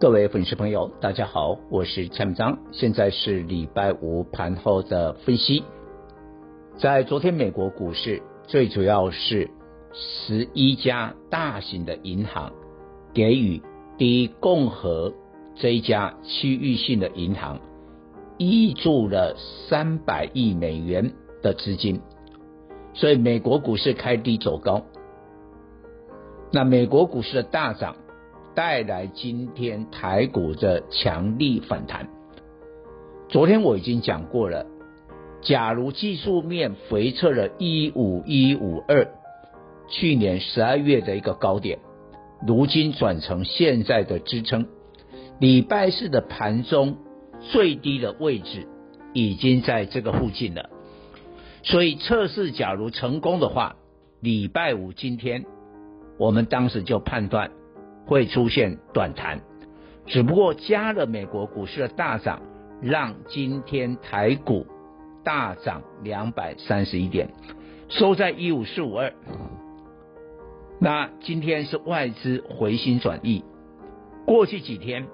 各位粉丝朋友，大家好，我是蔡明章，现在是礼拜五盘后的分析。在昨天美国股市，最主要是十一家大型的银行给予第一共和这一家区域性的银行挹注了三百亿美元的资金，所以美国股市开低走高。那美国股市的大涨。带来今天台股的强力反弹。昨天我已经讲过了，假如技术面回测了一五一五二，去年十二月的一个高点，如今转成现在的支撑。礼拜四的盘中最低的位置已经在这个附近了，所以测试假如成功的话，礼拜五今天我们当时就判断。会出现短弹，只不过加了美国股市的大涨，让今天台股大涨两百三十一点，收在一五四五二。那今天是外资回心转意，过去几天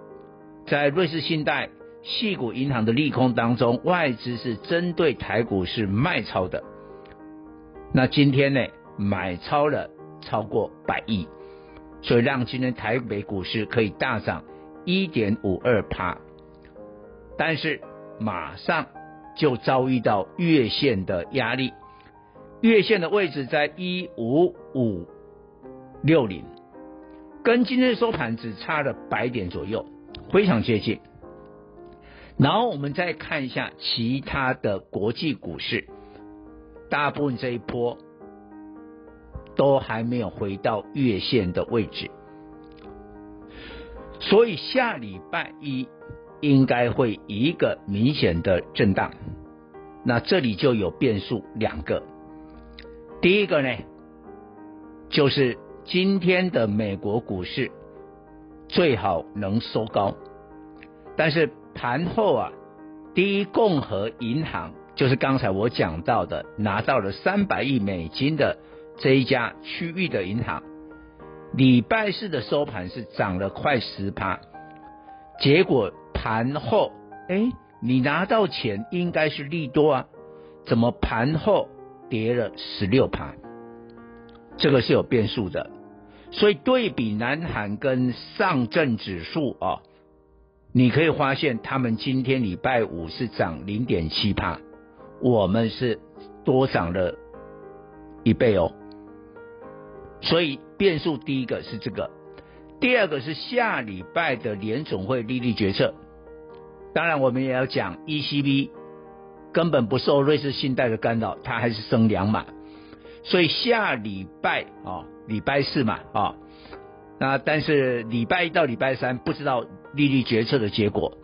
在瑞士信贷、系股银行的利空当中，外资是针对台股是卖超的。那今天呢，买超了超过百亿。所以让今天台北股市可以大涨一点五二趴，但是马上就遭遇到月线的压力，月线的位置在一五五六零，跟今天收盘只差了百点左右，非常接近。然后我们再看一下其他的国际股市，大部分这一波。都还没有回到月线的位置，所以下礼拜一应该会一个明显的震荡。那这里就有变数两个，第一个呢，就是今天的美国股市最好能收高，但是盘后啊，第一共和银行就是刚才我讲到的，拿到了三百亿美金的。这一家区域的银行，礼拜四的收盘是涨了快十趴，结果盘后，哎，你拿到钱应该是利多啊，怎么盘后跌了十六趴？这个是有变数的，所以对比南韩跟上证指数啊，你可以发现他们今天礼拜五是涨零点七趴，我们是多涨了一倍哦。所以变数第一个是这个，第二个是下礼拜的联总会利率决策。当然，我们也要讲 ECB 根本不受瑞士信贷的干扰，它还是升两码。所以下礼拜啊，礼拜四嘛啊，那但是礼拜一到礼拜三不知道利率决策的结果，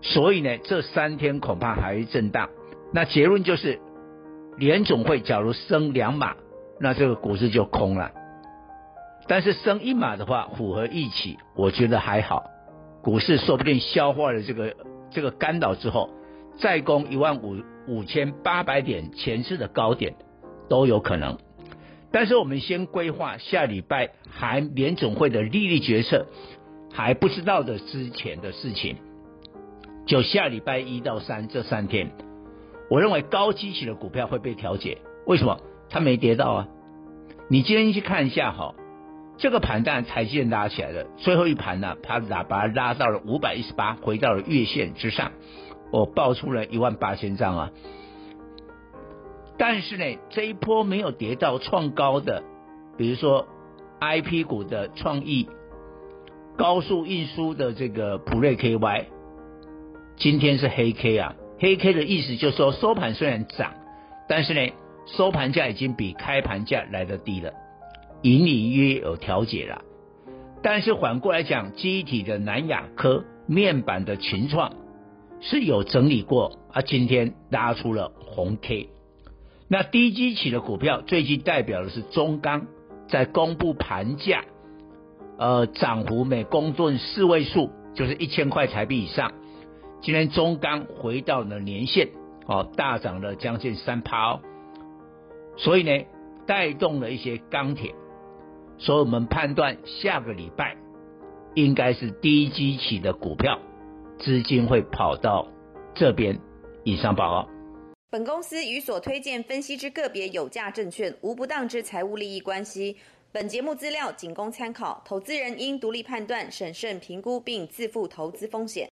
所以呢，这三天恐怕还会震荡。那结论就是，联总会假如升两码。那这个股市就空了，但是升一码的话，符合预期，我觉得还好。股市说不定消化了这个这个干扰之后，再攻一万五五千八百点前次的高点都有可能。但是我们先规划下礼拜还联总会的利率决策还不知道的之前的事情，就下礼拜一到三这三天，我认为高基期的股票会被调节。为什么？它没跌到啊！你今天去看一下哈，这个盘当然台积电拉起来了，最后一盘呢，它拉把它拉到了五百一十八，回到了月线之上，我爆出了一万八千张啊！但是呢，这一波没有跌到创高的，比如说 IP 股的创意、高速运输的这个普瑞 KY，今天是黑 K 啊，黑 K 的意思就是说收盘虽然涨，但是呢。收盘价已经比开盘价来得低了，隐隐约有调节了。但是反过来讲，记忆体的南亚科面板的群创是有整理过啊，今天拉出了红 K。那低基期的股票最近代表的是中钢，在公布盘价，呃，涨幅每公吨四位数，就是一千块台币以上。今天中钢回到了年线，哦，大涨了将近三趴哦。所以呢，带动了一些钢铁，所以我们判断下个礼拜应该是低基期的股票资金会跑到这边。以上报告。本公司与所推荐分析之个别有价证券无不当之财务利益关系。本节目资料仅供参考，投资人应独立判断、审慎评估并自负投资风险。